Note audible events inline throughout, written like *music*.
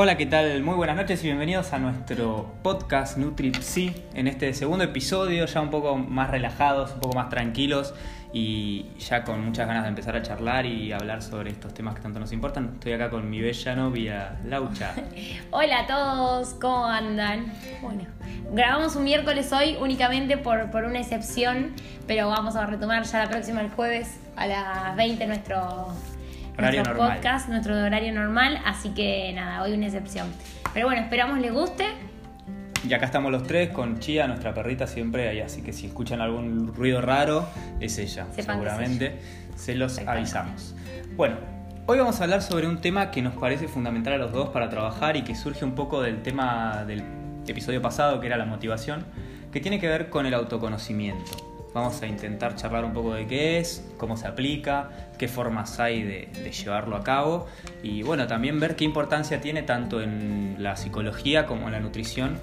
Hola, ¿qué tal? Muy buenas noches y bienvenidos a nuestro podcast NutriPsi. En este segundo episodio, ya un poco más relajados, un poco más tranquilos y ya con muchas ganas de empezar a charlar y hablar sobre estos temas que tanto nos importan. Estoy acá con mi bella novia, Laucha. *laughs* Hola a todos, ¿cómo andan? Bueno, grabamos un miércoles hoy únicamente por, por una excepción, pero vamos a retomar ya la próxima el jueves a las 20 nuestro Horario nuestro normal. podcast, nuestro horario normal, así que nada, hoy una excepción. Pero bueno, esperamos les guste. Y acá estamos los tres con Chía, nuestra perrita siempre ahí, así que si escuchan algún ruido raro, es ella, Sepan que es seguramente. Se los avisamos. Bueno, hoy vamos a hablar sobre un tema que nos parece fundamental a los dos para trabajar y que surge un poco del tema del episodio pasado, que era la motivación, que tiene que ver con el autoconocimiento. Vamos a intentar charlar un poco de qué es, cómo se aplica, qué formas hay de, de llevarlo a cabo y bueno, también ver qué importancia tiene tanto en la psicología como en la nutrición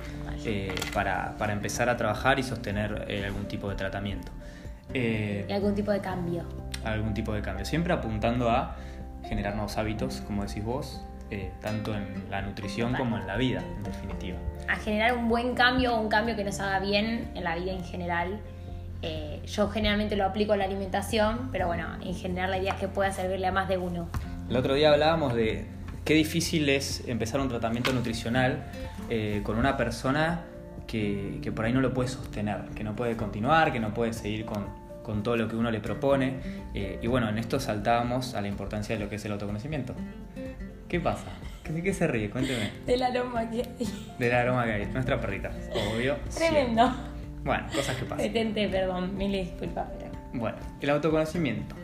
eh, para, para empezar a trabajar y sostener eh, algún tipo de tratamiento. Eh, Y algún tipo de cambio. algún tipo de cambio, siempre apuntando a generar nuevos hábitos, como decís vos, eh, tanto en la nutrición como en la vida, en definitiva. A generar un buen cambio o un cambio que nos haga bien en la vida en general. Eh, yo generalmente lo aplico a la alimentación, pero bueno, en general la idea es que pueda servirle a más de uno. El otro día hablábamos de qué difícil es empezar un tratamiento nutricional eh, con una persona que, que por ahí no lo puede sostener, que no puede continuar, que no puede seguir con, con todo lo que uno le propone. Eh, y bueno, en esto saltábamos a la importancia de lo que es el autoconocimiento. ¿Qué pasa? ¿De qué se ríe? Cuénteme. Del aroma que Del aroma que hay. Nuestra perrita, obvio. Tremendo. Bueno, cosas que pasan. Detente, perdón, mil disculpas, pero. Bueno, el autoconocimiento.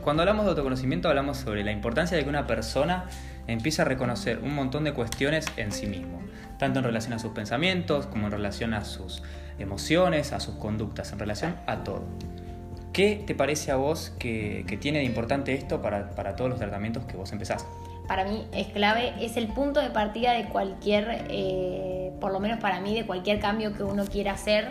Cuando hablamos de autoconocimiento hablamos sobre la importancia de que una persona empiece a reconocer un montón de cuestiones en sí mismo, tanto en relación a sus pensamientos como en relación a sus emociones, a sus conductas, en relación a todo. ¿Qué te parece a vos que, que tiene de importante esto para, para todos los tratamientos que vos empezás? Para mí es clave, es el punto de partida de cualquier, eh, por lo menos para mí, de cualquier cambio que uno quiera hacer.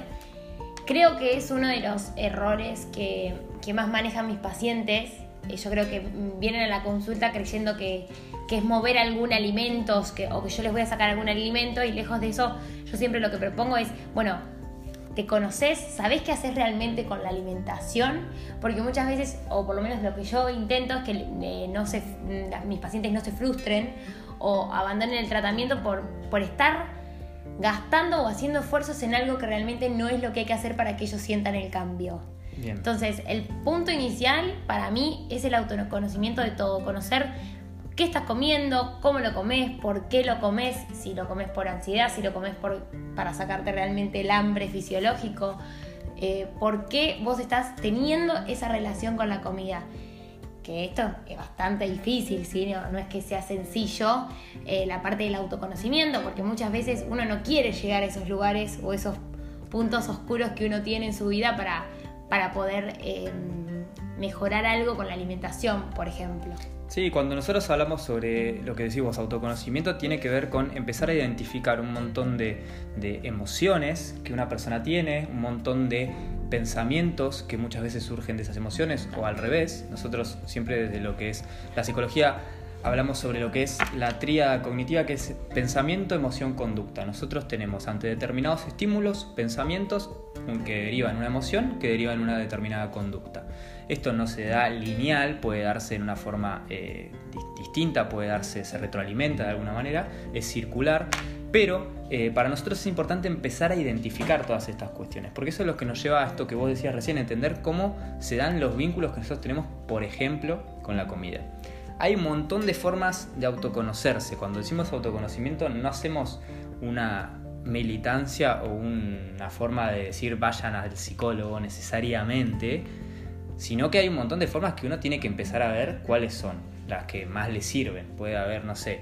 Creo que es uno de los errores que, que más manejan mis pacientes. Eh, Yo creo que vienen a la consulta creyendo que, que es mover algún alimento que, o que yo les voy a sacar algún alimento y lejos de eso yo siempre lo que propongo es, bueno, te conoces, sabes qué haces realmente con la alimentación, porque muchas veces, o por lo menos lo que yo intento es que eh, no se, las- mis pacientes no se frustren o abandonen el tratamiento por, por estar gastando o haciendo esfuerzos en algo que realmente no es lo que hay que hacer para que ellos sientan el cambio. Bien. Entonces, el punto inicial para mí es el autoconocimiento de todo, conocer qué estás comiendo, cómo lo comes, por qué lo comes, si lo comes por ansiedad, si lo comes para sacarte realmente el hambre fisiológico, eh, por qué vos estás teniendo esa relación con la comida. Que esto es bastante difícil, ¿sí? no, no es que sea sencillo eh, la parte del autoconocimiento, porque muchas veces uno no quiere llegar a esos lugares o esos puntos oscuros que uno tiene en su vida para, para poder eh, mejorar algo con la alimentación, por ejemplo. Sí, cuando nosotros hablamos sobre lo que decimos autoconocimiento, tiene que ver con empezar a identificar un montón de, de emociones que una persona tiene, un montón de pensamientos que muchas veces surgen de esas emociones, o al revés. Nosotros siempre desde lo que es la psicología hablamos sobre lo que es la tríada cognitiva, que es pensamiento, emoción, conducta. Nosotros tenemos ante determinados estímulos, pensamientos que derivan una emoción, que derivan una determinada conducta. Esto no se da lineal, puede darse en una forma eh, dis- distinta, puede darse, se retroalimenta de alguna manera, es circular, pero eh, para nosotros es importante empezar a identificar todas estas cuestiones, porque eso es lo que nos lleva a esto que vos decías recién, entender cómo se dan los vínculos que nosotros tenemos, por ejemplo, con la comida. Hay un montón de formas de autoconocerse. Cuando decimos autoconocimiento no hacemos una militancia o una forma de decir vayan al psicólogo necesariamente, sino que hay un montón de formas que uno tiene que empezar a ver cuáles son las que más le sirven. Puede haber, no sé,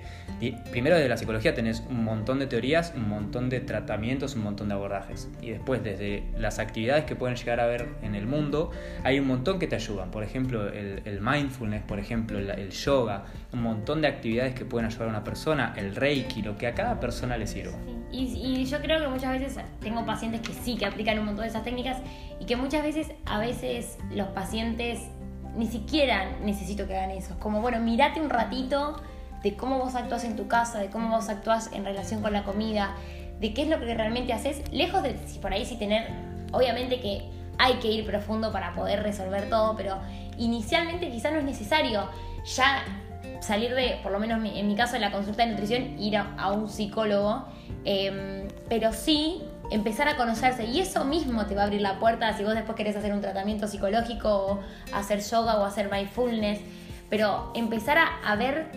primero desde la psicología tenés un montón de teorías, un montón de tratamientos, un montón de abordajes. Y después desde las actividades que pueden llegar a ver en el mundo, hay un montón que te ayudan. Por ejemplo, el, mindfulness, por ejemplo, el, el yoga, un montón de actividades que pueden ayudar a una persona, el reiki, lo que a cada persona le sirva. Y, y yo creo que muchas veces tengo pacientes que sí, que aplican un montón de esas técnicas y que muchas veces, a veces los pacientes ni siquiera necesito que hagan eso. Es como, bueno, mirate un ratito de cómo vos actúas en tu casa, de cómo vos actúas en relación con la comida, de qué es lo que realmente haces, lejos de si por ahí sí tener, obviamente que hay que ir profundo para poder resolver todo, pero inicialmente quizás no es necesario ya salir de, por lo menos en mi caso de la consulta de nutrición, ir a, un psicólogo, em, pero sí empezar a conocerse y eso mismo te va a abrir la puerta si vos después querés hacer un tratamiento psicológico o hacer yoga o hacer mindfulness, pero empezar a, ver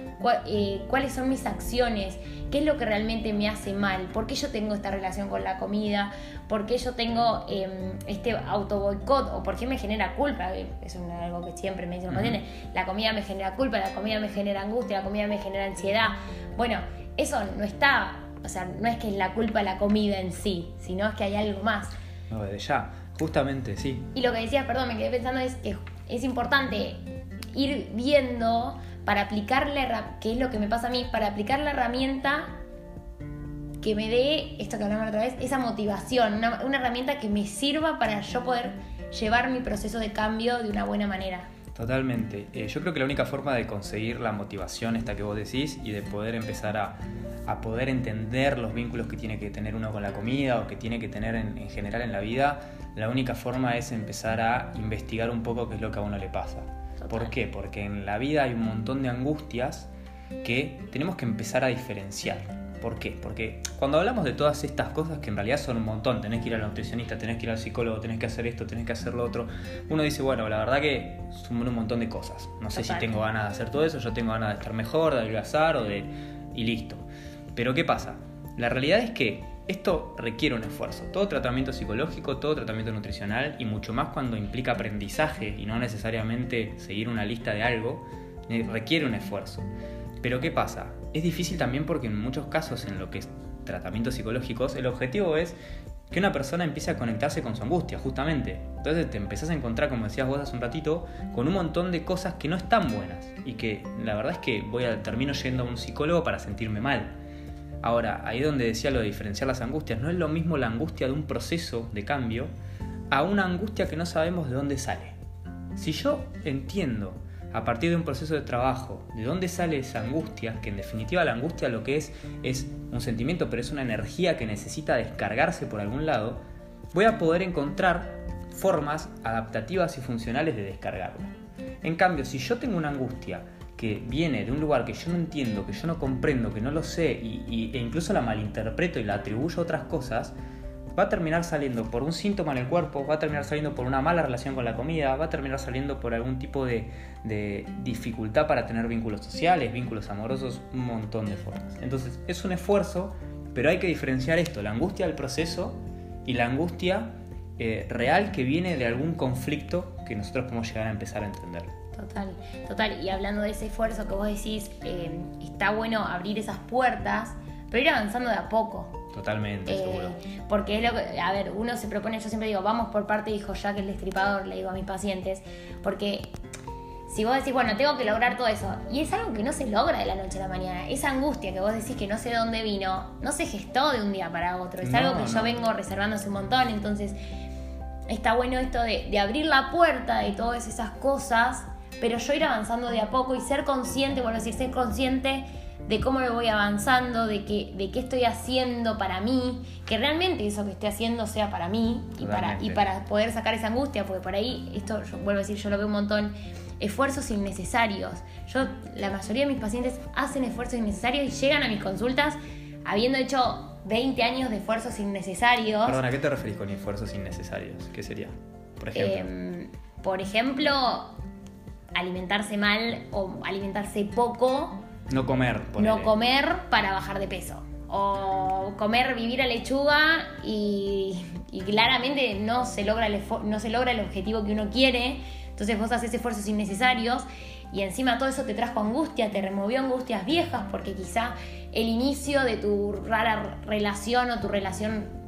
eh, cuáles son mis acciones, qué es lo que realmente me hace mal, por qué yo tengo esta relación con la comida, por qué yo tengo eh, este auto boicot o por qué me genera culpa. Es algo que siempre me dicen los La comida me genera culpa, la comida me genera angustia, la comida me genera ansiedad. Bueno, eso no está, o sea, no es que es la culpa la comida en sí, sino es que hay algo más. No, desde ya, justamente, sí. Y lo que decías, perdón, me quedé pensando es que es importante ir viendo para aplicarle, que es lo que me pasa a mí, para aplicar la herramienta que me dé, esto que hablamos otra vez, esa motivación, una, herramienta que me sirva para yo poder llevar mi proceso de cambio de una buena manera. Totalmente. Eh, yo creo que la única forma de conseguir la motivación esta que vos decís y de poder empezar a, poder entender los vínculos que tiene que tener uno con la comida o que tiene que tener en, en general en la vida, la única forma es empezar a investigar un poco qué es lo que a uno le pasa. ¿Por qué? Porque en la vida hay un montón de angustias que tenemos que empezar a diferenciar. ¿Por qué? Porque cuando hablamos de todas estas cosas, que en realidad son un montón, tenés que ir al nutricionista, tenés que ir al psicólogo, tenés que hacer esto, tenés que hacer lo otro, uno dice, bueno, la verdad que son un montón de cosas. No sé si tengo ganas de hacer todo eso, yo tengo ganas de estar mejor, de adelgazar o de... y listo. Pero ¿qué pasa? La realidad es que esto requiere un esfuerzo. Todo tratamiento psicológico, todo tratamiento nutricional y mucho más cuando implica aprendizaje y no necesariamente seguir una lista de algo, eh, requiere un esfuerzo. Pero ¿qué pasa? Es difícil también porque en muchos casos en lo que es tratamientos psicológicos, el objetivo es que una persona empiece a conectarse con su angustia, justamente. Entonces te empezás a encontrar, como decías vos hace un ratito, con un montón de cosas que no están buenas y que la verdad es que voy a termino yendo a un psicólogo para sentirme mal Ahora, ahí donde decía lo de diferenciar las angustias, no es lo mismo la angustia de un proceso de cambio a una angustia que no sabemos de dónde sale. Si yo entiendo a partir de un proceso de trabajo de dónde sale esa angustia, que en definitiva la angustia lo que es es un sentimiento, pero es una energía que necesita descargarse por algún lado, voy a poder encontrar formas adaptativas y funcionales de descargarla. En cambio, si yo tengo una angustia que viene de un lugar que yo no entiendo, que yo no comprendo, que no lo sé y, e incluso la malinterpreto y la atribuyo a otras cosas, va a terminar saliendo por un síntoma en el cuerpo, va a terminar saliendo por una mala relación con la comida, va a terminar saliendo por algún tipo de, dificultad para tener vínculos sociales, vínculos amorosos, un montón de formas. Entonces es un esfuerzo, pero hay que diferenciar esto, la angustia del proceso y la angustia eh, real que viene de algún conflicto que nosotros podemos llegar a empezar a entender. Total, total. Y hablando de ese esfuerzo que vos decís, eh, está bueno abrir esas puertas, pero ir avanzando de a poco. Totalmente, eh, seguro. Porque es lo que, a ver, uno se propone, yo siempre digo, vamos por parte, dijo Jack el destripador, le digo a mis pacientes, porque si vos decís, bueno, tengo que lograr todo eso, y es algo que no se logra de la noche a la mañana, esa angustia que vos decís que no sé de dónde vino, no se gestó de un día para otro, es algo que yo vengo reservándose un montón, entonces está bueno esto de, de abrir la puerta de todas esas cosas pero yo ir avanzando de a poco y ser consciente, bueno, decir, ser consciente de cómo lo voy avanzando, de, que, de qué estoy haciendo para mí, que realmente eso que estoy haciendo sea para mí y para, y para poder sacar esa angustia, porque por ahí, esto yo vuelvo a decir, yo lo veo un montón, esfuerzos innecesarios. Yo, la mayoría de mis pacientes hacen esfuerzos innecesarios y llegan a mis consultas habiendo hecho 20 años de esfuerzos innecesarios. Perdona, ¿a qué te referís con esfuerzos innecesarios? ¿Qué sería? Por ejemplo. Em, por ejemplo, alimentarse mal o alimentarse poco. No comer. No comer para bajar de peso. O comer, vivir a lechuga y, claramente no se, logra el, no se logra el objetivo que uno quiere. Entonces vos haces esfuerzos innecesarios y encima todo eso te trajo angustia, te removió angustias viejas porque quizá el inicio de tu rara relación o tu relación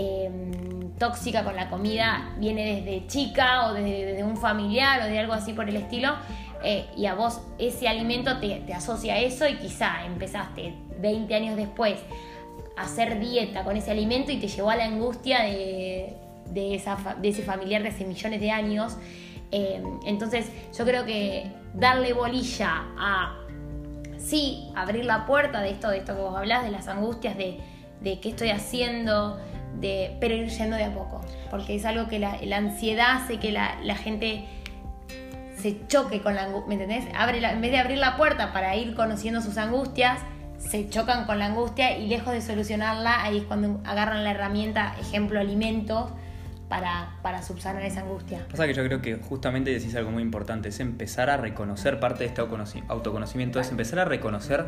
Em, tóxica con la comida viene desde chica o desde, un familiar o de algo así por el estilo. Eh, y a vos ese alimento te, asocia a eso y quizá empezaste 20 años después a hacer dieta con ese alimento y te llevó a la angustia de, esa, de ese familiar de hace millones de años. Em, entonces yo creo que darle bolilla a sí abrir la puerta de esto, de esto que vos hablás, de las angustias, de, de qué estoy haciendo, de, pero ir yendo de a poco. Porque es algo que la, la ansiedad hace que la, la gente se choque con la angustia, ¿me entendés? Abre en vez de abrir la puerta para ir conociendo sus angustias, se chocan con la angustia y lejos de solucionarla, ahí es cuando agarran la herramienta, ejemplo, alimentos, para, para subsanar esa angustia. Pasa que yo creo que justamente decís algo muy importante, es empezar a reconocer parte de este autoconocimiento, es empezar a reconocer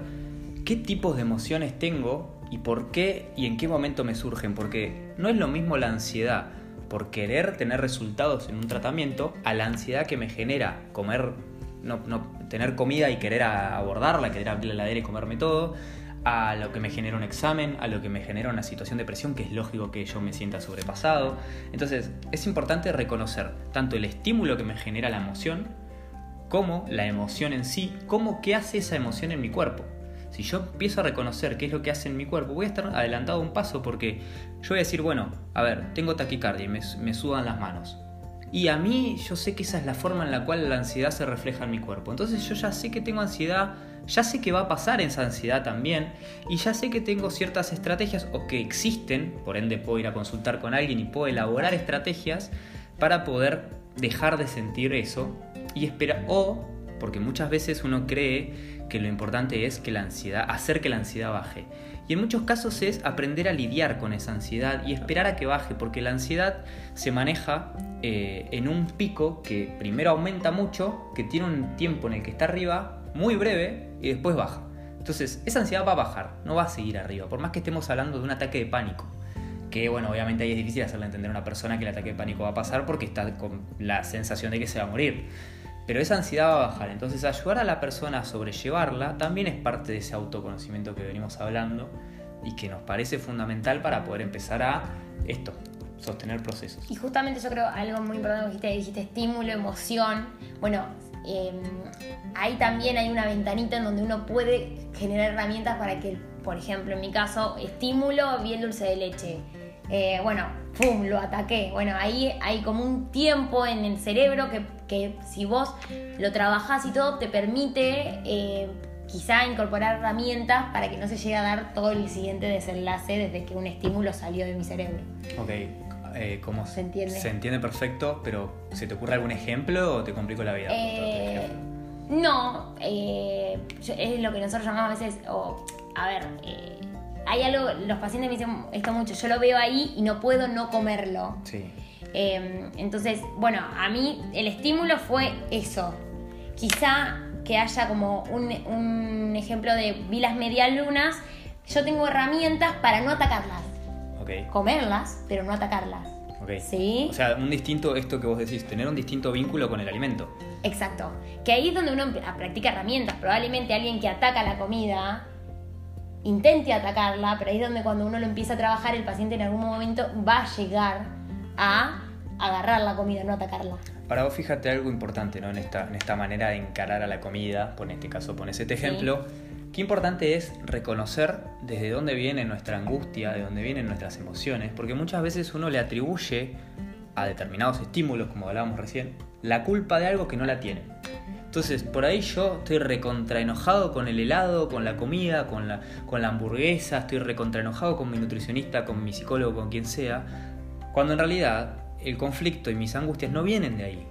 qué tipos de emociones tengo y por qué y en qué momento me surgen, porque no es lo mismo la ansiedad por querer tener resultados en un tratamiento a la ansiedad que me genera comer, no, no tener comida y querer abordarla, querer abrir la heladera y comerme todo, a lo que me genera un examen, a lo que me genera una situación de presión, que es lógico que yo me sienta sobrepasado. Entonces, es importante reconocer tanto el estímulo que me genera la emoción, como la emoción en sí, como qué hace esa emoción en mi cuerpo. Si yo empiezo a reconocer qué es lo que hace en mi cuerpo, voy a estar adelantado un paso porque yo voy a decir, bueno, a ver, tengo taquicardia y me, me sudan las manos. Y a mí yo sé que esa es la forma en la cual la ansiedad se refleja en mi cuerpo. Entonces yo ya sé que tengo ansiedad, ya sé que va a pasar esa ansiedad también y ya sé que tengo ciertas estrategias o que existen, por ende puedo ir a consultar con alguien y puedo elaborar estrategias para poder dejar de sentir eso y esperar o porque muchas veces uno cree que lo importante es que la ansiedad, hacer que la ansiedad baje. Y en muchos casos es aprender a lidiar con esa ansiedad y esperar a que baje, porque la ansiedad se maneja eh, en un pico que primero aumenta mucho, que tiene un tiempo en el que está arriba, muy breve, y después baja. Entonces, esa ansiedad va a bajar, no va a seguir arriba, por más que estemos hablando de un ataque de pánico. Que bueno, obviamente ahí es difícil hacerle entender a una persona que el ataque de pánico va a pasar porque está con la sensación de que se va a morir pero esa ansiedad va a bajar. Entonces ayudar a la persona a sobrellevarla también es parte de ese autoconocimiento que venimos hablando y que nos parece fundamental para poder empezar a esto, sostener procesos. Y justamente yo creo algo muy importante que dijiste, dijiste estímulo, emoción. Bueno, em, ahí también hay una ventanita en donde uno puede generar herramientas para que, por ejemplo, en mi caso, estímulo, bien dulce de leche eh, bueno, ¡pum! Lo ataqué. Bueno, ahí hay como un tiempo en el cerebro que, si vos lo trabajás y todo, te permite eh, quizá incorporar herramientas para que no se llegue a dar todo el siguiente desenlace desde que un estímulo salió de mi cerebro. Ok. Eh, ¿cómo se entiende? Se entiende perfecto, pero ¿se te ocurre algún ejemplo o te complico la vida? Eh, no, es lo que nosotros llamamos a veces, o, a ver, hay algo, los pacientes me dicen esto mucho, yo lo veo ahí y no puedo no comerlo. Sí. Em, entonces, bueno, a mí el estímulo fue eso. Quizá que haya como un, ejemplo de vi las medialunas, yo tengo herramientas para no atacarlas. Okay. Comerlas, pero no atacarlas. Okay. ¿Sí? O sea, un distinto, esto que vos decís, tener un distinto vínculo con el alimento. Exacto. Que ahí es donde uno practica herramientas. Probablemente alguien que ataca la comida intente atacarla, pero ahí es donde cuando uno lo empieza a trabajar, el paciente en algún momento va a llegar a agarrar la comida, no atacarla. Para vos fíjate algo importante ¿no? en, esta, en esta manera de encarar a la comida, por este caso pones este ejemplo, qué importante es reconocer desde dónde viene nuestra angustia, de dónde vienen nuestras emociones, porque muchas veces uno le atribuye a determinados estímulos, como hablábamos recién, la culpa de algo que no la tiene. Entonces, por ahí yo estoy recontra enojado con el helado, con la comida, con la, con la hamburguesa, estoy recontra enojado con mi nutricionista, con mi psicólogo, con quien sea, cuando en realidad el conflicto y mis angustias no vienen de ahí.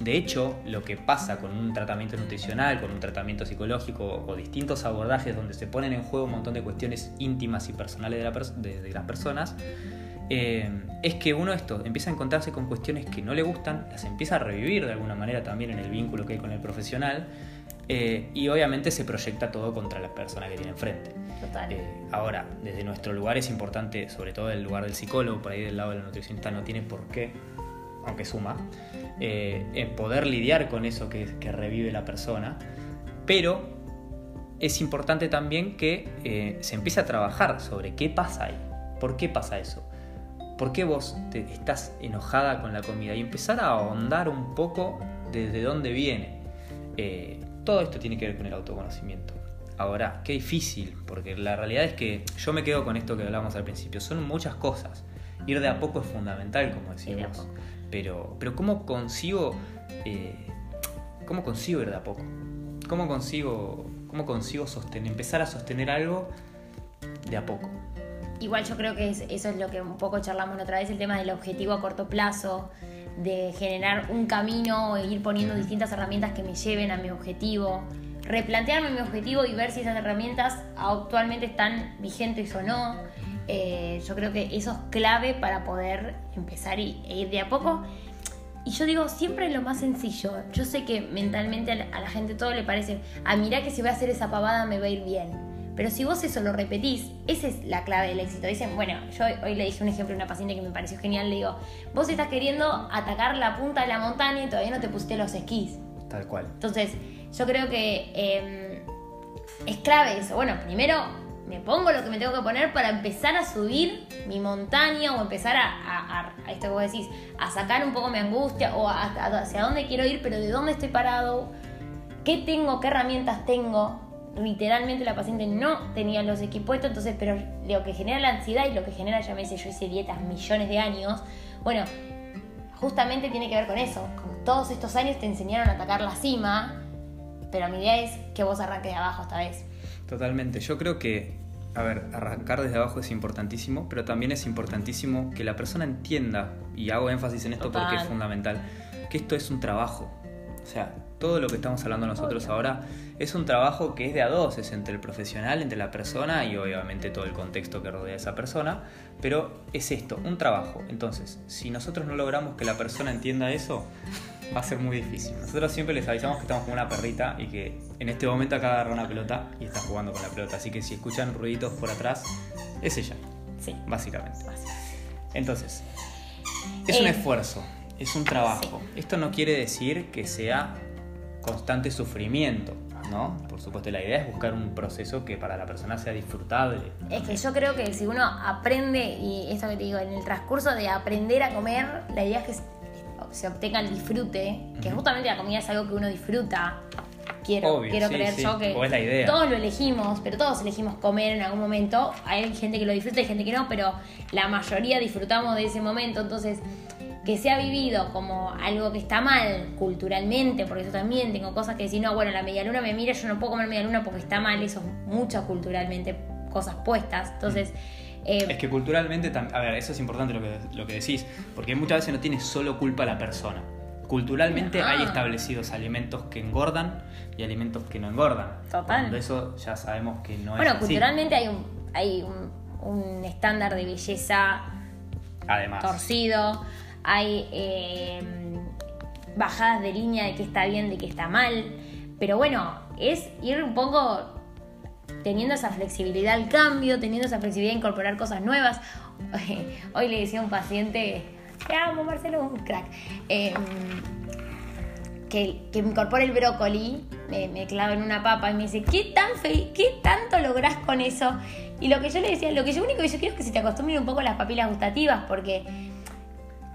De hecho, lo que pasa con un tratamiento nutricional, con un tratamiento psicológico o distintos abordajes donde se ponen en juego un montón de cuestiones íntimas y personales de, de las personas, eh, es que uno esto empieza a encontrarse con cuestiones que no le gustan, las empieza a revivir de alguna manera también en el vínculo que hay con el profesional eh, y obviamente se proyecta todo contra la persona que tiene enfrente. Eh, ahora, desde nuestro lugar es importante, sobre todo el lugar del psicólogo, por ahí del lado del nutricionista no tiene por qué, aunque suma, poder lidiar con eso que, que revive la persona, pero es importante también que se empiece a trabajar sobre qué pasa ahí, por qué pasa eso. ¿Por qué vos te estás enojada con la comida? Y empezar a ahondar un poco desde dónde viene. Eh, todo esto tiene que ver con el autoconocimiento. Ahora, qué difícil, porque la realidad es que yo me quedo con esto que hablábamos al principio. Son muchas cosas. Ir de a poco es fundamental, como decimos. Pero, pero ¿cómo consigo, eh, cómo consigo ir de a poco? ¿Cómo consigo ¿Cómo consigo sostener, empezar a sostener algo de a poco? Igual yo creo que eso es lo que un poco charlamos la otra vez, el tema del objetivo a corto plazo, de generar un camino e ir poniendo distintas herramientas que me lleven a mi objetivo, replantearme mi objetivo y ver si esas herramientas actualmente están vigentes o no. Eh, yo creo que eso es clave para poder empezar e ir de a poco. Y yo digo, siempre lo más sencillo. Yo sé que mentalmente a la, gente todo le parece, ah, mira que si voy a hacer esa pavada me va a ir bien. Pero si vos eso lo repetís, esa es la clave del éxito. Dicen, bueno, yo hoy le dije un ejemplo a una paciente que me pareció genial. Le digo, vos estás queriendo atacar la punta de la montaña y todavía no te pusiste los esquís. Tal cual. Entonces, yo creo que em, es clave eso. Bueno, primero me pongo lo que me tengo que poner para empezar a subir mi montaña o empezar a, esto que vos decís, a sacar un poco mi angustia o hacia dónde quiero ir, pero de dónde estoy parado, qué tengo, qué herramientas tengo. Literalmente la paciente no tenía los equipos entonces, pero lo que genera la ansiedad y lo que genera, ya me dice, yo hice dietas millones de años, bueno, justamente tiene que ver con eso. Con todos estos años te enseñaron a atacar la cima, pero mi idea es que vos arranques de abajo esta vez. Totalmente. Yo creo que, a ver, arrancar desde abajo es importantísimo, pero también es importantísimo que la persona entienda, y hago énfasis en esto porque es fundamental, que esto es un trabajo. O sea, todo lo que estamos hablando nosotros ahora es un trabajo que es de a dos, es entre el profesional, entre la persona y obviamente todo el contexto que rodea a esa persona, pero es esto, un trabajo. Entonces, si nosotros no logramos que la persona entienda eso, va a ser muy difícil. Nosotros siempre les avisamos que estamos con una perrita y que en este momento acá agarra una pelota y está jugando con la pelota. Así que si escuchan ruiditos por atrás, es ella. Sí. Básicamente. Entonces, es un eh, esfuerzo, es un trabajo. Esto no quiere decir que sea constante sufrimiento. ¿no? Por supuesto, la idea es buscar un proceso que para la persona sea disfrutable. Es que yo creo que si uno aprende, y esto que te digo, en el transcurso de aprender a comer, la idea es que se obtenga el disfrute, que justamente la comida es algo que uno disfruta. Quiero, quiero creer yo que todos lo elegimos, pero todos elegimos comer en algún momento. Hay gente que lo disfruta y gente que no, pero la mayoría disfrutamos de ese momento. Entonces, que se ha vivido como algo que está mal culturalmente, porque yo también tengo cosas que decir, no, bueno, la media luna me mira, yo no puedo comer media luna porque está mal, eso es mucho culturalmente cosas puestas. Entonces, eh, es que culturalmente, a ver, eso es importante lo que, lo que decís, porque muchas veces no tiene solo culpa la persona. Culturalmente hay establecidos alimentos que engordan y alimentos que no engordan. Total. eso ya sabemos que no es. Bueno, culturalmente hay un, hay un, estándar de belleza Además. torcido, hay eh, bajadas de línea de que está bien, de que está mal. Pero bueno, es ir un poco teniendo esa flexibilidad al cambio, teniendo esa flexibilidad a incorporar cosas nuevas. *laughs* Hoy le decía a un paciente, te amo Marcelo, un crack, em, que, que incorpore el brócoli, me, me clavo en una papa y me dice, ¿qué, tan fe ¿qué tanto lográs con eso? Y lo que yo le decía, lo que yo único que yo quiero es que se te acostumbren un poco las papilas gustativas, porque,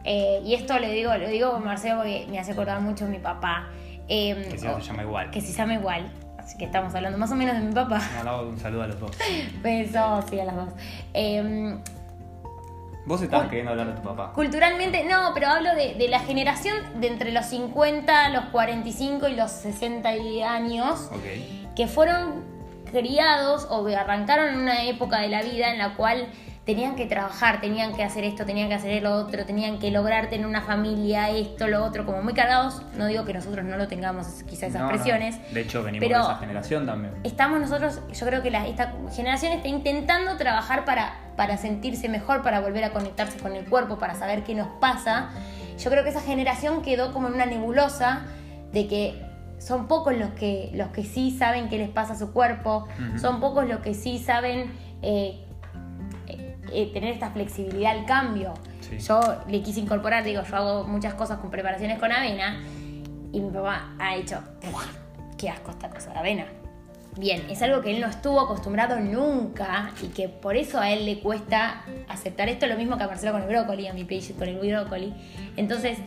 eh, y esto le digo, lo digo con Marcelo porque me hace acordar mucho a mi papá. Em, que se llama igual. Que se llama igual Así que estamos hablando más o menos de mi papá. un saludo a los dos. *laughs* Besos, sí, a las dos. Em, Vos estabas queriendo hablar de tu papá. Culturalmente, no, pero hablo de, la generación de entre los 50, los 45 y los 60 años. Que fueron criados o arrancaron en una época de la vida en la cual tenían que trabajar, tenían que hacer esto, tenían que hacer lo otro, tenían que lograr tener una familia, esto, lo otro, como muy cargados. No digo que nosotros no lo tengamos, quizás esas presiones. De hecho, venimos de esa generación también. Estamos nosotros, yo creo que esta generación está intentando trabajar para, para sentirse mejor, para volver a conectarse con el cuerpo, para saber qué nos pasa. Yo creo que esa generación quedó como en una nebulosa de que son pocos los que, los que sí saben qué les pasa a su cuerpo, son pocos los que sí saben eh, eh, tener esta flexibilidad al cambio. Yo le quise incorporar, digo, yo hago muchas cosas con preparaciones con avena y mi papá ha hecho, qué asco esta cosa de avena. Bien, es algo que él no estuvo acostumbrado nunca y que por eso a él le cuesta aceptar esto, lo mismo que a Marcelo con el brócoli, a mi page con el brócoli. Entonces,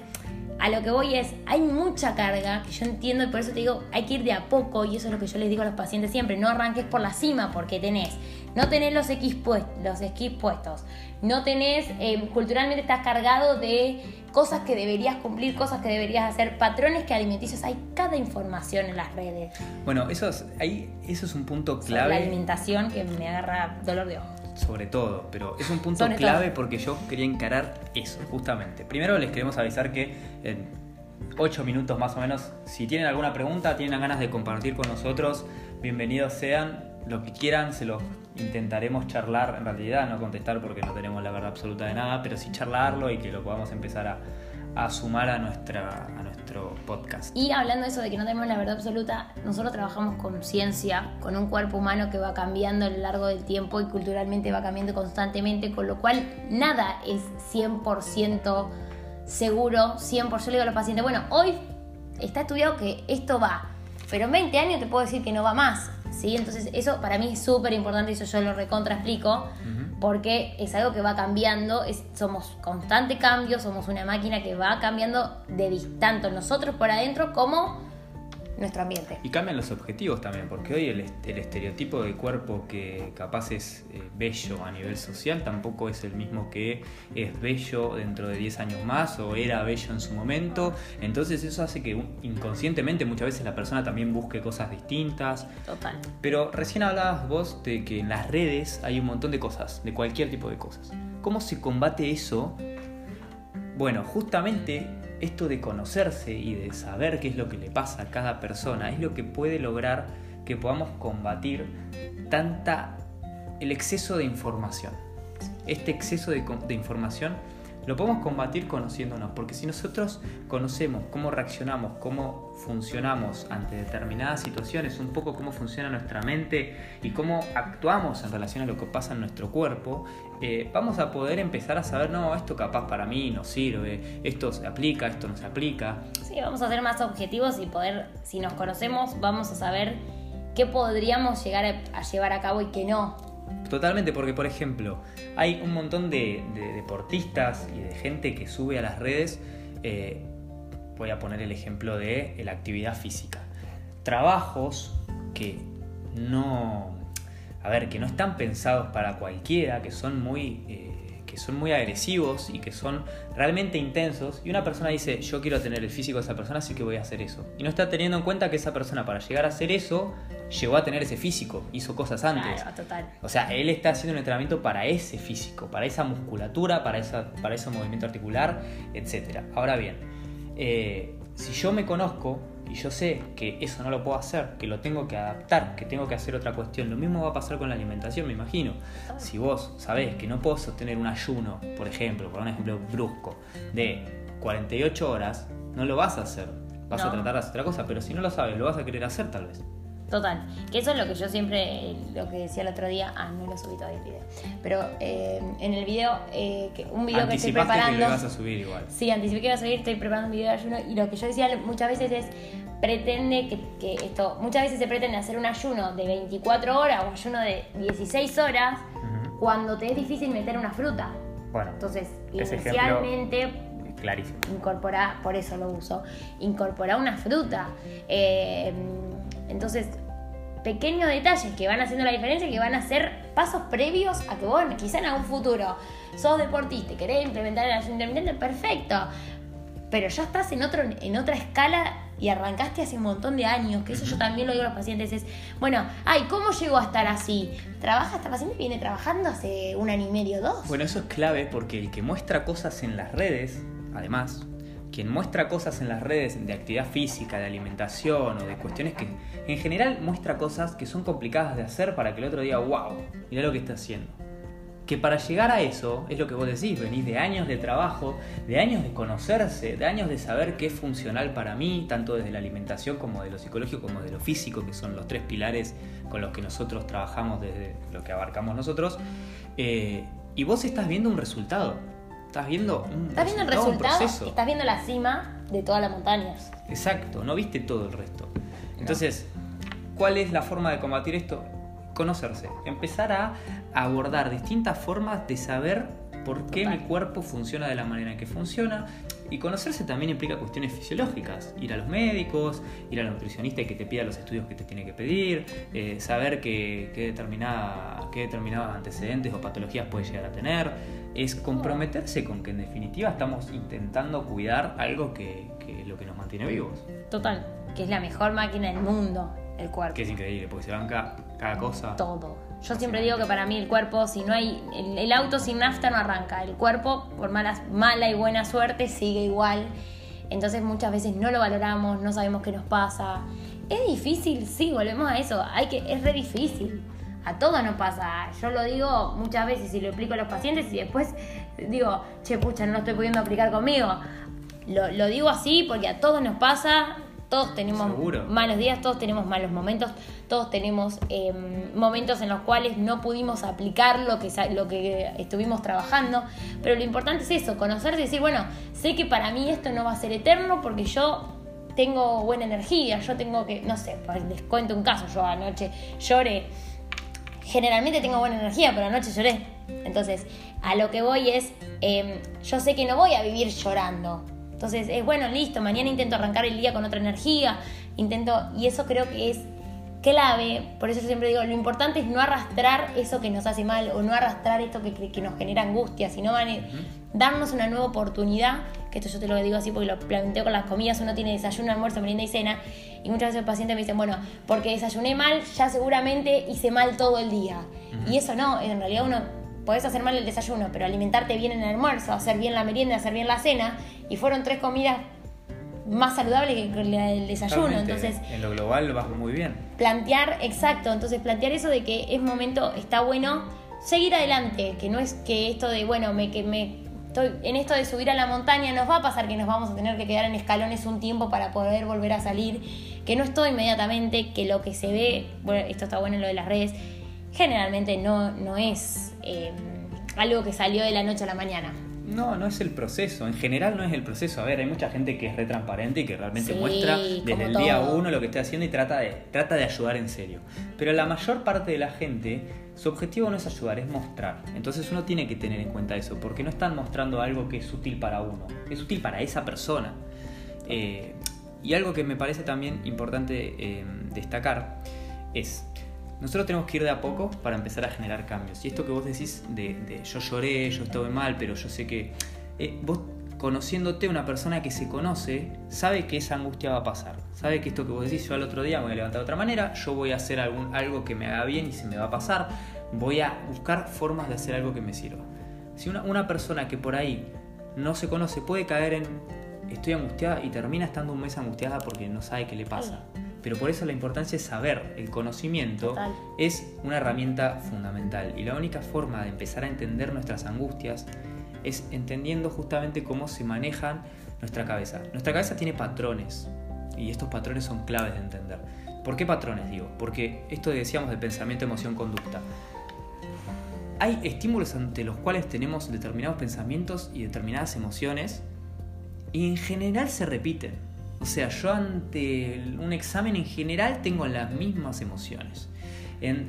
a lo que voy es, hay mucha carga que yo entiendo y por eso te digo, hay que ir de a poco y eso es lo que yo les digo a los pacientes siempre, no arranques por la cima porque tenés, no tenés los X los esquís puestos, no tenés, eh, culturalmente estás cargado de cosas que deberías cumplir, cosas que deberías hacer, patrones que alimenticios, hay cada información en las redes. Bueno, eso es, ahí, eso es un punto clave. la alimentación que me agarra dolor de ojo sobre todo, pero es un punto clave porque yo quería encarar eso, justamente. Primero les queremos avisar que en 8 minutos más o menos, si tienen alguna pregunta, tienen ganas de compartir con nosotros, bienvenidos sean, lo que quieran, se lo intentaremos charlar, en realidad no contestar porque no tenemos la verdad absoluta de nada, pero sí charlarlo y que lo podamos empezar a, sumar a, nuestra, a nuestro podcast. Y hablando de eso de que no tenemos la verdad absoluta, nosotros trabajamos con ciencia, con un cuerpo humano que va cambiando a lo largo del tiempo y culturalmente va cambiando constantemente, con lo cual nada es 100% seguro, 100%. le digo a los pacientes, bueno, hoy está estudiado que esto va, pero en 20 años te puedo decir que no va más. ¿Sí? Entonces eso para mí es súper importante y eso yo lo recontra explico porque es algo que va cambiando, somos constante cambio, somos una máquina que va cambiando de tanto nosotros por adentro como nuestro ambiente. Y cambian los objetivos también, porque hoy el, estereotipo de cuerpo que capaz es eh, bello a nivel social tampoco es el mismo que es bello dentro de 10 años más o era bello en su momento. Entonces eso hace que inconscientemente muchas veces la persona también busque cosas distintas. Total. Pero recién hablabas vos de que en las redes hay un montón de cosas, de cualquier tipo de cosas. ¿Cómo se combate eso? Bueno, justamente esto de conocerse y de saber qué es lo que le pasa a cada persona es lo que puede lograr que podamos combatir tanta el exceso de información. Este exceso de, de información lo podemos combatir conociéndonos, porque si nosotros conocemos cómo reaccionamos, cómo funcionamos ante determinadas situaciones, un poco cómo funciona nuestra mente y cómo actuamos en relación a lo que pasa en nuestro cuerpo, eh, vamos a poder empezar a saber, no, esto capaz para mí no sirve, esto se aplica, esto no se aplica. Sí, vamos a ser más objetivos y poder, si nos conocemos, vamos a saber qué podríamos llegar a llevar a cabo y qué no. Totalmente, porque por ejemplo, hay un montón de, deportistas y de gente que sube a las redes, eh, voy a poner el ejemplo de la actividad física. Trabajos que no, a ver, que no están pensados para cualquiera, que son muy... Eh, que son muy agresivos y que son realmente intensos. Y una persona dice yo quiero tener el físico de esa persona así que voy a hacer eso y no está teniendo en cuenta que esa persona para llegar a hacer eso llegó a tener ese físico hizo cosas antes. Total. o sea él está haciendo un entrenamiento para ese físico para esa musculatura para esa para ese movimiento articular etcétera. Ahora bien eh, si yo me conozco y yo sé que eso no lo puedo hacer, que lo tengo que adaptar, que tengo que hacer otra cuestión. Lo mismo va a pasar con la alimentación, me imagino. Si vos sabés que no puedo sostener un ayuno, por ejemplo, por un ejemplo brusco, de 48 horas, no lo vas a hacer. Vas a tratar de hacer otra cosa, pero si no lo sabes, lo vas a querer hacer tal vez. Total, que eso es lo que yo siempre, lo que decía el otro día, ah, no lo subí todavía el video, pero eh, en el video, eh, que, un video que estoy preparando... que lo a subir igual. Sí, anticipé que iba a subir, estoy preparando un video de ayuno y lo que yo decía muchas veces es, pretende que, esto, muchas veces se pretende hacer un ayuno de 24 horas o ayuno de 16 horas cuando te es difícil meter una fruta. Bueno, entonces, inicialmente clarísimo. Incorpora, por eso lo uso, incorpora una fruta. Eh, entonces, pequeños detalles que van haciendo la diferencia, que van a ser pasos previos a que vos, quizá en algún futuro, sos deportista y querés implementar el ayuno intermitente, perfecto. Pero ya estás en, otro, en otra escala y arrancaste hace un montón de años, que eso yo también lo digo a los pacientes, es, bueno, ay, ¿cómo llegó a estar así? Trabaja, esta paciente viene trabajando hace un año y medio, dos. Bueno, eso es clave porque el que muestra cosas en las redes, además, quien muestra cosas en las redes de actividad física, de alimentación o de cuestiones que en general muestra cosas que son complicadas de hacer para que el otro diga, wow, mira lo que está haciendo. Que para llegar a eso, es lo que vos decís, venís de años de trabajo, de años de conocerse, de años de saber qué es funcional para mí, tanto desde la alimentación como de lo psicológico como de lo físico, que son los tres pilares con los que nosotros trabajamos desde lo que abarcamos nosotros. Eh, y vos estás viendo un resultado Estás viendo un Estás viendo el resultado, estás viendo la cima de toda la montaña. Exacto, no viste todo el resto. Entonces, ¿cuál es la forma de combatir esto? Conocerse, empezar a abordar distintas formas de saber por qué mi cuerpo funciona de la manera en que funciona. Y conocerse también implica cuestiones fisiológicas, ir a los médicos, ir al nutricionista y que te pida los estudios que te tiene que pedir, eh, saber qué, qué, determinada, qué determinados antecedentes o patologías puede llegar a tener, es comprometerse con que en definitiva estamos intentando cuidar algo que, que es lo que nos mantiene vivos. Total, que es la mejor máquina del mundo, el cuerpo. Que es increíble, porque se banca cada cosa. Todo. Yo siempre digo que para mí el cuerpo, si no hay. El, auto sin nafta no arranca. El cuerpo, por malas, mala y buena suerte, sigue igual. Entonces muchas veces no lo valoramos, no sabemos qué nos pasa. Es difícil, sí, volvemos a eso. Hay que, es re difícil. A todos nos pasa. Yo lo digo muchas veces y lo explico a los pacientes y después digo, che, pucha, no lo estoy pudiendo aplicar conmigo. Lo, lo digo así porque a todos nos pasa, todos tenemos malos días, todos tenemos malos momentos, todos tenemos em, momentos en los cuales no pudimos aplicar lo que, lo que estuvimos trabajando, pero lo importante es eso, conocerse y decir, bueno, sé que para mí esto no va a ser eterno porque yo tengo buena energía, yo tengo que, no sé, pues, les cuento un caso, yo anoche lloré, generalmente tengo buena energía, pero anoche lloré, entonces a lo que voy es, em, yo sé que no voy a vivir llorando, entonces, es bueno, listo, mañana intento arrancar el día con otra energía, intento, y eso creo que es clave, por eso yo siempre digo, lo importante es no arrastrar eso que nos hace mal o no arrastrar esto que, que nos genera angustia, sino darnos una nueva oportunidad, que esto yo te lo digo así porque lo planteo con las comidas, uno tiene desayuno, almuerzo, merienda y cena, y muchas veces los pacientes me dicen, bueno, porque desayuné mal, ya seguramente hice mal todo el día. Y eso no, en realidad uno podés hacer mal el desayuno, pero alimentarte bien en el almuerzo, hacer bien la merienda, hacer bien la cena, y fueron tres comidas más saludables que el desayuno. Entonces, en lo global vas muy bien. Plantear, exacto, entonces plantear eso de que es momento, está bueno seguir adelante, que no es que esto de, bueno, me, que me estoy en esto de subir a la montaña, nos va a pasar que nos vamos a tener que quedar en escalones un tiempo para poder volver a salir, que no es todo inmediatamente, que lo que se ve, bueno, esto está bueno en lo de las redes, generalmente no, no es eh, algo que salió de la noche a la mañana. No, no es el proceso. En general no es el proceso. A ver, hay mucha gente que es re transparente y que realmente muestra desde el día uno lo que está haciendo y trata de, trata de ayudar en serio. Pero la mayor parte de la gente, su objetivo no es ayudar, es mostrar. Entonces uno tiene que tener en cuenta eso, porque no están mostrando algo que es útil para uno, es útil para esa persona. Eh, y algo que me parece también importante eh, destacar es nosotros tenemos que ir de a poco para empezar a generar cambios. Y esto que vos decís de, yo lloré, yo estuve mal, pero yo sé que eh, vos conociéndote, una persona que se conoce, sabe que esa angustia va a pasar. Sabe que esto que vos decís, yo al otro día me voy a levantar de otra manera, yo voy a hacer algún, algo que me haga bien y se me va a pasar. Voy a buscar formas de hacer algo que me sirva. Si una, una persona que por ahí no se conoce puede caer en estoy angustiada y termina estando un mes angustiada porque no sabe qué le pasa. Pero por eso la importancia es saber, el conocimiento es una herramienta fundamental y la única forma de empezar a entender nuestras angustias es entendiendo justamente cómo se manejan nuestra cabeza. Nuestra cabeza tiene patrones y estos patrones son claves de entender. ¿Por qué patrones digo? Porque esto decíamos de pensamiento, emoción, conducta. Hay estímulos ante los cuales tenemos determinados pensamientos y determinadas emociones y en general se repiten. O sea, yo ante un examen en general tengo las mismas emociones.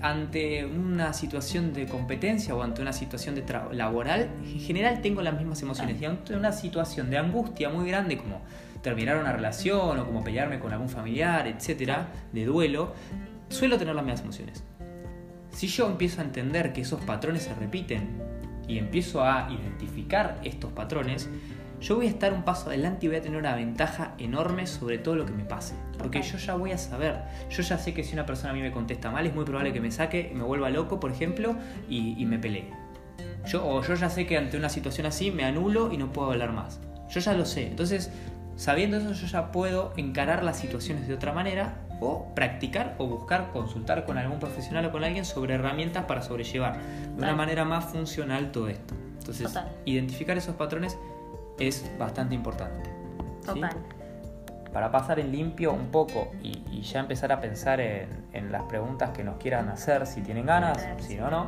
ante una situación de competencia o ante una situación de laboral, en general tengo las mismas emociones. Y ante una situación de angustia muy grande como terminar una relación o como pelearme con algún familiar, etcétera, de duelo, suelo tener las mismas emociones. Si yo empiezo a entender que esos patrones se repiten y empiezo a identificar estos patrones, yo voy a estar un paso adelante y voy a tener una ventaja enorme sobre todo lo que me pase. Porque yo ya voy a saber, yo ya sé que si una persona a mí me contesta mal, es muy probable que me saque, me vuelva loco, por ejemplo, y, me pelee. Yo, o yo ya sé que ante una situación así me anulo y no puedo hablar más. Yo ya lo sé. Entonces, sabiendo eso, yo ya puedo encarar las situaciones de otra manera o practicar o buscar consultar con algún profesional o con alguien sobre herramientas para sobrellevar de una manera más funcional todo esto. Entonces, identificar esos patrones es bastante importante. Total. Para pasar en limpio un poco y, ya empezar a pensar en, las preguntas que nos quieran hacer, si tienen ganas, si no, no.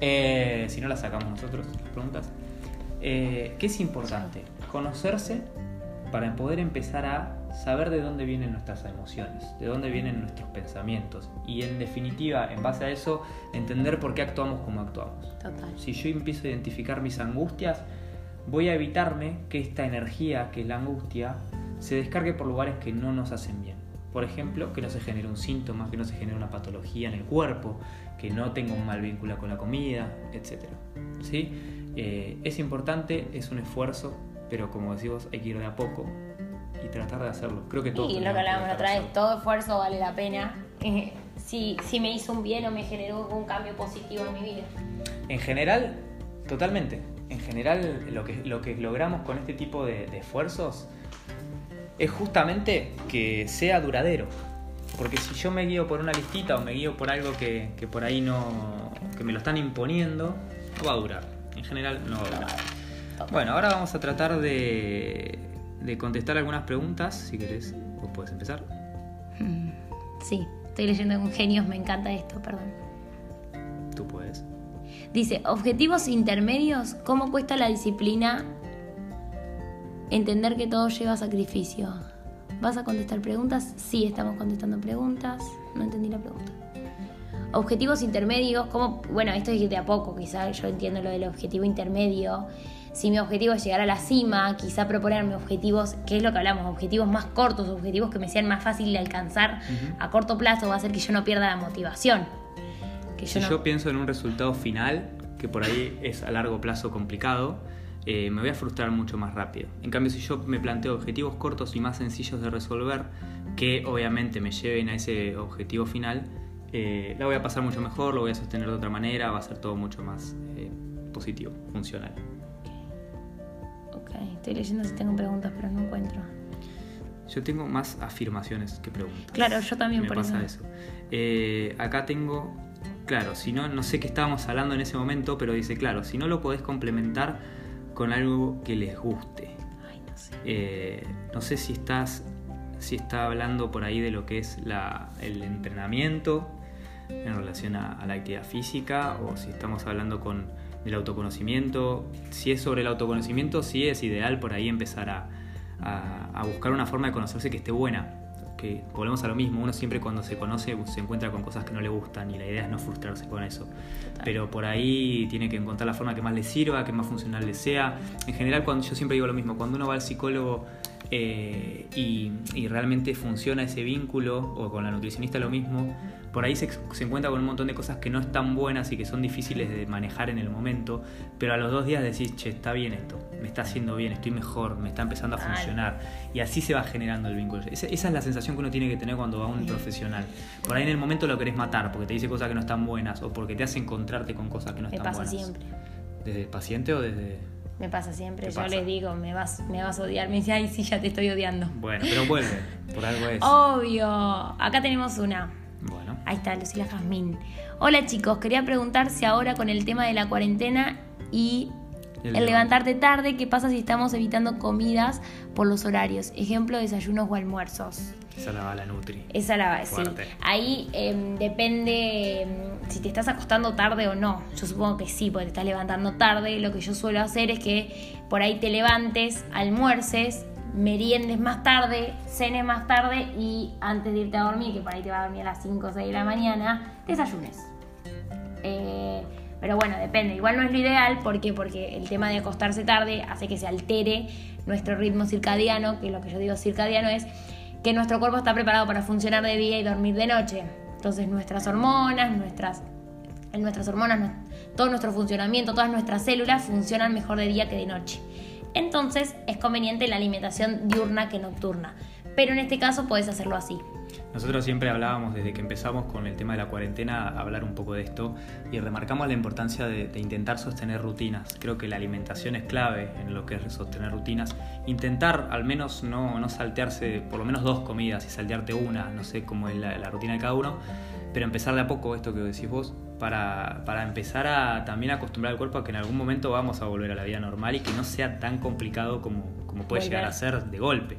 Eh, si no, las sacamos nosotros, las preguntas. Eh, ¿Qué es importante? Conocerse para poder empezar a saber de dónde vienen nuestras emociones, de dónde vienen nuestros pensamientos y en definitiva, en base a eso, entender por qué actuamos como actuamos. Total. Si yo empiezo a identificar mis angustias, voy a evitarme que esta energía, que es la angustia, se descargue por lugares que no nos hacen bien. Por ejemplo, que no se genere un síntoma, que no se genere una patología en el cuerpo, que no tenga un mal vínculo con la comida, etc. ¿Sí? Eh, es importante, es un esfuerzo, pero como decimos, hay que ir de a poco y tratar de hacerlo. Creo que todo. Y lo que hablábamos otra vez, todo esfuerzo vale la pena. Eh, si, si me hizo un bien o me generó un cambio positivo en mi vida. En general, totalmente. En general, lo que, lo que logramos con este tipo de, esfuerzos es justamente que sea duradero. Porque si yo me guío por una listita o me guío por algo que, que por ahí no. que me lo están imponiendo, no va a durar. En general, no va a durar. Bueno, ahora vamos a tratar de, de contestar algunas preguntas. Si querés, vos puedes empezar. Mm, sí, estoy leyendo con genios, me encanta esto, perdón. Tú puedes. Dice, objetivos intermedios, ¿cómo cuesta la disciplina entender que todo lleva sacrificio? ¿Vas a contestar preguntas? Sí, estamos contestando preguntas. No entendí la pregunta. Objetivos intermedios, ¿cómo? Bueno, esto es de a poco, quizás yo entiendo lo del objetivo intermedio. Si mi objetivo es llegar a la cima, quizá proponerme objetivos, que es lo que hablamos, objetivos más cortos, objetivos que me sean más fáciles de alcanzar a corto plazo, va a hacer que yo no pierda la motivación. Si yo pienso en un resultado final, que por ahí es a largo plazo complicado, eh, me voy a frustrar mucho más rápido. En cambio, si yo me planteo objetivos cortos y más sencillos de resolver, que obviamente me lleven a ese objetivo final, eh, la voy a pasar mucho mejor, lo voy a sostener de otra manera, va a ser todo mucho más eh, positivo, funcional. Estoy leyendo si tengo preguntas, pero no encuentro. Yo tengo más afirmaciones que preguntas. Claro, yo también Me por pasa eso. Eh, acá tengo, claro, si no, no sé qué estábamos hablando en ese momento, pero dice, claro, si no lo podés complementar con algo que les guste. Ay, no sé. Eh, no sé si estás, si está hablando por ahí de lo que es la, el entrenamiento en relación a la actividad física o si estamos hablando con del autoconocimiento. Si es sobre el autoconocimiento, sí es ideal por ahí empezar a, buscar una forma de conocerse que esté buena. Que volvemos a lo mismo, uno siempre cuando se conoce se encuentra con cosas que no le gustan y la idea es no frustrarse con eso. Pero por ahí tiene que encontrar la forma que más le sirva, que más funcional le sea. En general, cuando yo siempre digo lo mismo, cuando uno va al psicólogo eh, y, y realmente funciona ese vínculo, o con la nutricionista lo mismo, por ahí se, encuentra con un montón de cosas que no están buenas y que son difíciles de manejar en el momento, pero a los dos días decís, che, está bien esto, me está haciendo bien, estoy mejor, me está empezando a funcionar. Y así se va generando el vínculo. Esa, es la sensación que uno tiene que tener cuando va a un profesional. Por ahí en el momento lo querés matar porque te dice cosas que no están buenas o porque te hace encontrarte con cosas que no están buenas. Me pasa siempre. ¿Desde el paciente o desde.? Me pasa siempre. Yo les digo, me vas, me vas a odiar. Me dice, ay, sí, ya te estoy odiando. Bueno, pero vuelve. Por algo es. Obvio. Acá tenemos una. Bueno. Ahí está, Lucila Jazmín. Hola chicos, quería preguntar si ahora con el tema de la cuarentena y el, levantarte tarde, ¿qué pasa si estamos evitando comidas por los horarios? Ejemplo, desayunos o almuerzos. Esa la va la Nutri. Esa la va, sí. Ahí em, depende em, si te estás acostando tarde o no. Yo supongo que sí, porque te estás levantando tarde. Lo que yo suelo hacer es que por ahí te levantes, almuerces meriendes más tarde, cenes más tarde y antes de irte a dormir, que por ahí te va a dormir a las 5 o 6 de la mañana, desayunes. Eh, pero bueno, depende. Igual no es lo ideal. ¿Por qué? Porque el tema de acostarse tarde hace que se altere nuestro ritmo circadiano, que lo que yo digo circadiano es que nuestro cuerpo está preparado para funcionar de día y dormir de noche. Entonces nuestras hormonas, nuestras, nuestras hormonas, todo nuestro funcionamiento, todas nuestras células funcionan mejor de día que de noche entonces es conveniente la alimentación diurna que nocturna. Pero en este caso puedes hacerlo así. Nosotros siempre hablábamos desde que empezamos con el tema de la cuarentena a hablar un poco de esto y remarcamos la importancia de, intentar sostener rutinas. Creo que la alimentación es clave en lo que es sostener rutinas. Intentar al menos no, no saltearse por lo menos dos comidas y saltearte una, no sé cómo es la, la rutina de cada uno, pero empezar de a poco esto que decís vos, para, para, empezar a también acostumbrar al cuerpo a que en algún momento vamos a volver a la vida normal y que no sea tan complicado como, como puede llegar a ser de golpe.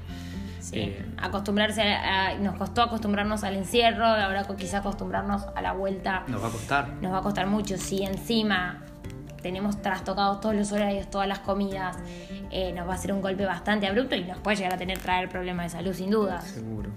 Sí. Eh, acostumbrarse a, nos costó acostumbrarnos al encierro, ahora quizá acostumbrarnos a la vuelta. Nos va a costar. Nos va a costar mucho. Si encima tenemos trastocados todos los horarios, todas las comidas, eh, nos va a ser un golpe bastante abrupto y nos puede llegar a tener traer problemas de salud sin duda. Seguro.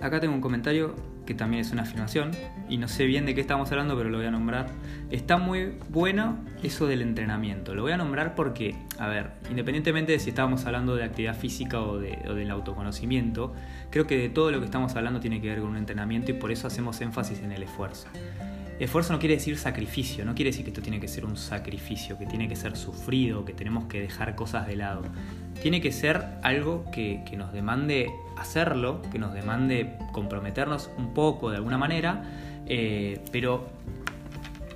Acá tengo un comentario que también es una afirmación, y no sé bien de qué estamos hablando, pero lo voy a nombrar. Está muy bueno eso del entrenamiento. Lo voy a nombrar porque, a ver, independientemente de si estábamos hablando de actividad física o, de, o del autoconocimiento, creo que de todo lo que estamos hablando tiene que ver con un entrenamiento y por eso hacemos énfasis en el esfuerzo. Esfuerzo no quiere decir sacrificio, no quiere decir que esto tiene que ser un sacrificio, que tiene que ser sufrido, que tenemos que dejar cosas de lado. Tiene que ser algo que, nos demande hacerlo, que nos demande comprometernos un poco de alguna manera, eh, pero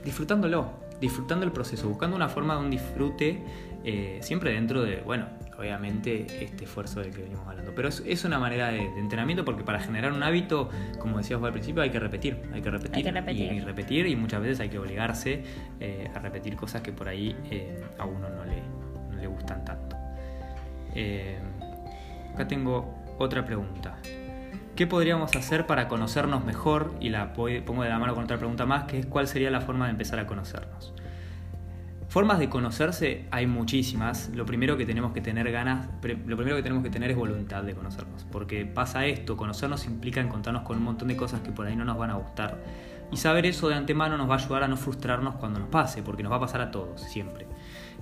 disfrutándolo, disfrutando el proceso, buscando una forma de un disfrute, eh, siempre dentro de, bueno, obviamente este esfuerzo del que venimos hablando. Pero es, es una manera de, de, entrenamiento porque para generar un hábito, como decías al principio, hay que repetir, hay que repetir, Hay que repetir. Y, y repetir y muchas veces hay que obligarse eh, a repetir cosas que por ahí eh, a uno no le, no le gustan tanto. Eh, acá tengo otra pregunta. ¿Qué podríamos hacer para conocernos mejor? Y la po- pongo de la mano con otra pregunta más, que es cuál sería la forma de empezar a conocernos. Formas de conocerse hay muchísimas. Lo primero que tenemos que tener ganas, lo primero que tenemos que tener es voluntad de conocernos. Porque pasa esto, conocernos implica encontrarnos con un montón de cosas que por ahí no nos van a gustar. Y saber eso de antemano nos va a ayudar a no frustrarnos cuando nos pase, porque nos va a pasar a todos, siempre.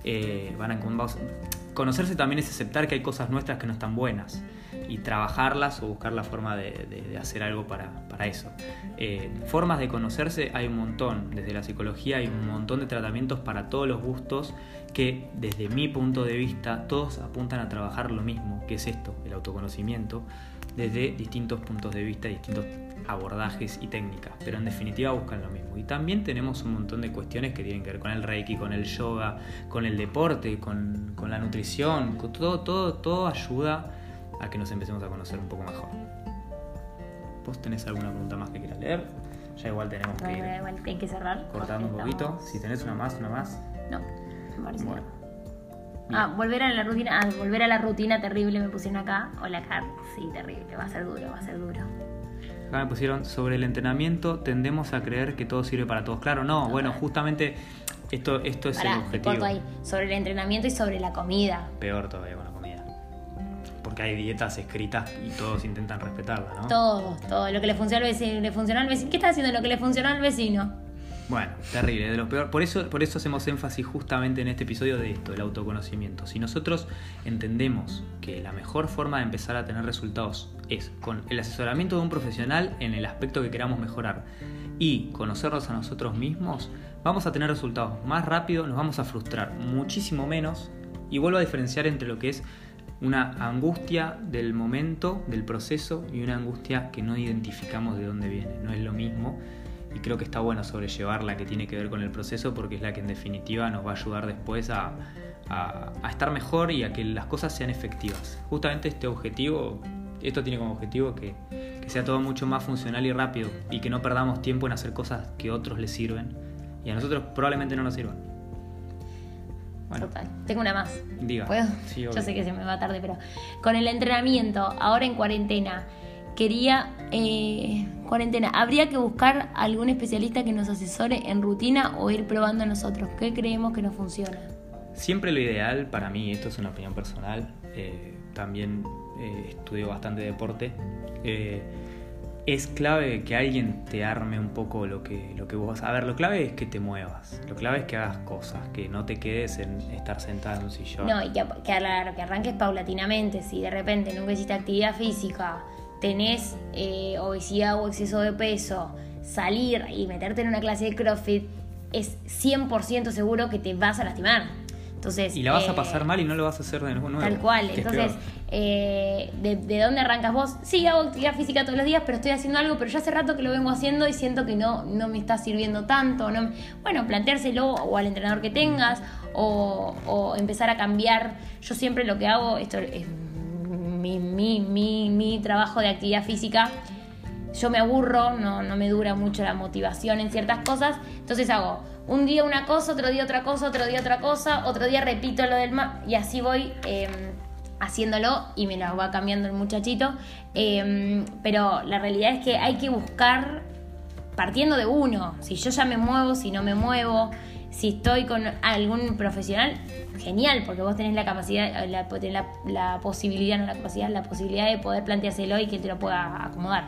Eh, van a, conocerse también es aceptar que hay cosas nuestras que no están buenas y trabajarlas o buscar la forma de, hacer algo para, para eso. Eh, formas de conocerse hay un montón, desde la psicología hay un montón de tratamientos para todos los gustos que desde mi punto de vista todos apuntan a trabajar lo mismo, que es esto, el autoconocimiento, desde distintos puntos de vista, distintos abordajes y técnicas, pero en definitiva buscan lo mismo. Y también tenemos un montón de cuestiones que tienen que ver con el reiki, con el yoga, con el deporte, con, con la nutrición, con todo, todo, todo ayuda a que nos empecemos a conocer un poco mejor. ¿Vos tenés alguna pregunta más que quieras leer? Ya igual tenemos que Bueno, ir igual hay que cerrar. cortando un poquito. estamos- Si tenés una más, una más. No, me parece Bueno. no. Ah, volver a la rutina, ah, volver a la rutina terrible me pusieron acá. Hola, Car. Sí, terrible, va a ser duro, va a ser duro. Acá me pusieron sobre el entrenamiento, tendemos a creer que todo sirve para todos. Claro, no, bueno, justamente esto, esto es el Pará, te objetivo. ahí. Sobre el entrenamiento y sobre la comida. Peor todavía comida. Porque hay dietas escritas y todos intentan respetarlas, ¿no? Todo, todo. Lo que le funcionó al vecino, le funcionó al vecino. ¿Qué está haciendo lo que le funcionó al vecino? Bueno, terrible, de lo peor. Por eso, por eso hacemos énfasis justamente en este episodio de esto, del autoconocimiento. Si nosotros entendemos que la mejor forma de empezar a tener resultados es con el asesoramiento de un profesional en el aspecto que queramos mejorar y conocernos a nosotros mismos, vamos a tener resultados más rápido, nos vamos a frustrar muchísimo menos y vuelvo a diferenciar entre lo que es una angustia del momento, del proceso y una angustia que no identificamos de dónde viene. No es lo mismo y creo que está bueno sobrellevar la que tiene que ver con el proceso porque es la que en definitiva nos va a ayudar después a, estar mejor y a que las cosas sean efectivas. Justamente este objetivo, esto tiene como objetivo que, que sea todo mucho más funcional y rápido y que no perdamos tiempo en hacer cosas que a otros les sirven y a nosotros probablemente no nos sirvan. Bueno, Total. Tengo una más. diga. ¿Puedo? Sí, Yo sé que se me va tarde, pero con el entrenamiento, ahora en cuarentena, quería. eh, cuarentena, ¿habría que buscar algún especialista que nos asesore en rutina o ir probando nosotros? ¿Qué creemos que nos funciona? Siempre lo ideal para mí, esto es una opinión personal, eh, también eh, estudio bastante deporte, eh, es clave que alguien te arme un poco lo que, lo que vos... A ver, lo clave es que te muevas, lo clave es que hagas cosas, que no te quedes en estar sentado en un sillón. No, y que, que, que arranques paulatinamente. Si de repente nunca hiciste actividad física, tenés eh, obesidad o exceso de peso, salir y meterte en una clase de CrossFit es 100% seguro que te vas a lastimar. Entonces, y la vas a eh, pasar mal y no lo vas a hacer de nuevo. Tal cual. Entonces, eh, ¿de, de dónde arrancas vos? Sí, hago actividad física todos los días, pero estoy haciendo algo, pero ya hace rato que lo vengo haciendo y siento que no, no me está sirviendo tanto. No, bueno, planteárselo o al entrenador que tengas o, o empezar a cambiar. Yo siempre lo que hago, esto es mi, mi, mi, mi trabajo de actividad física. Yo me aburro, no, no me dura mucho la motivación en ciertas cosas, entonces hago un día una cosa, otro día otra cosa, otro día otra cosa, otro día repito lo del ma y así voy eh, haciéndolo y me lo va cambiando el muchachito. Eh, pero la realidad es que hay que buscar partiendo de uno. Si yo ya me muevo, si no me muevo, si estoy con algún profesional, genial, porque vos tenés la capacidad, la, tenés la, la posibilidad, no la capacidad, la posibilidad de poder planteárselo y que te lo pueda acomodar.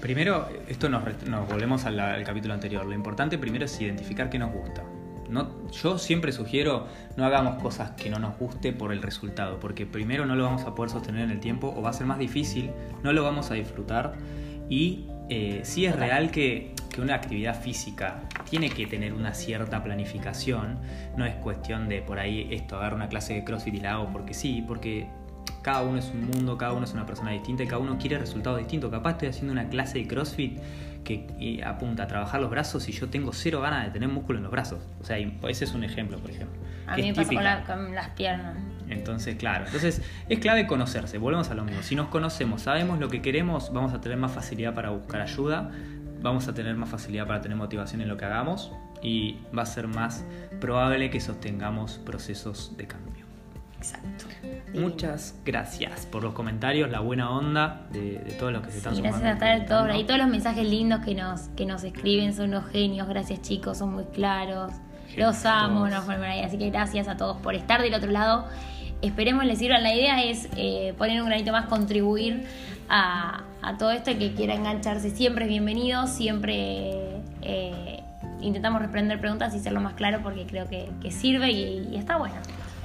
Primero, esto nos, volvemos al, capítulo anterior. Lo importante primero es identificar qué nos gusta. No, yo siempre sugiero no hagamos cosas que no nos guste por el resultado, porque primero no lo vamos a poder sostener en el tiempo o va a ser más difícil, no lo vamos a disfrutar y eh, sí es real que, una actividad física tiene que tener una cierta planificación, no es cuestión de por ahí esto, agarrar una clase de CrossFit y la hago porque sí, porque cada uno es un mundo, cada uno es una persona distinta y cada uno quiere resultados distintos. Capaz estoy haciendo una clase de CrossFit que apunta a trabajar los brazos y yo tengo cero ganas de tener músculo en los brazos. O sea, ese es un ejemplo, por ejemplo. A mí me pasa con, la, con, las piernas. Entonces, claro, entonces es clave conocerse, volvemos a lo mismo. Si nos conocemos, sabemos lo que queremos, vamos a tener más facilidad para buscar ayuda, vamos a tener más facilidad para tener motivación en lo que hagamos y va a ser más probable que sostengamos procesos de cambio. Exacto. Muchas gracias por los comentarios, la buena onda de, de todos los que se están sí, sumando. Gracias a todos y todos los mensajes lindos que nos, que nos escriben, son unos genios. Gracias chicos, son muy claros. Genios los amo, nos ponen ahí. Así que gracias a todos por estar del otro lado. Esperemos les sirvan. La idea es eh, poner un granito más, contribuir a, a, todo esto. El que quiera engancharse siempre es bienvenido. Siempre eh, intentamos responder preguntas y hacerlo más claro porque creo que, que sirve y, y está bueno.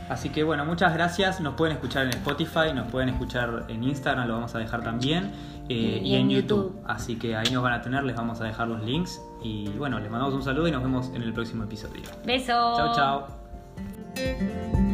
Así que bueno, muchas gracias. Nos pueden escuchar en Spotify, nos pueden escuchar en Instagram, lo vamos a dejar también. Eh, y, y, en YouTube. YouTube. Así que ahí nos van a tener, les vamos a dejar los links. Y bueno, les mandamos un saludo y nos vemos en el próximo episodio. Besos. Chao, chao.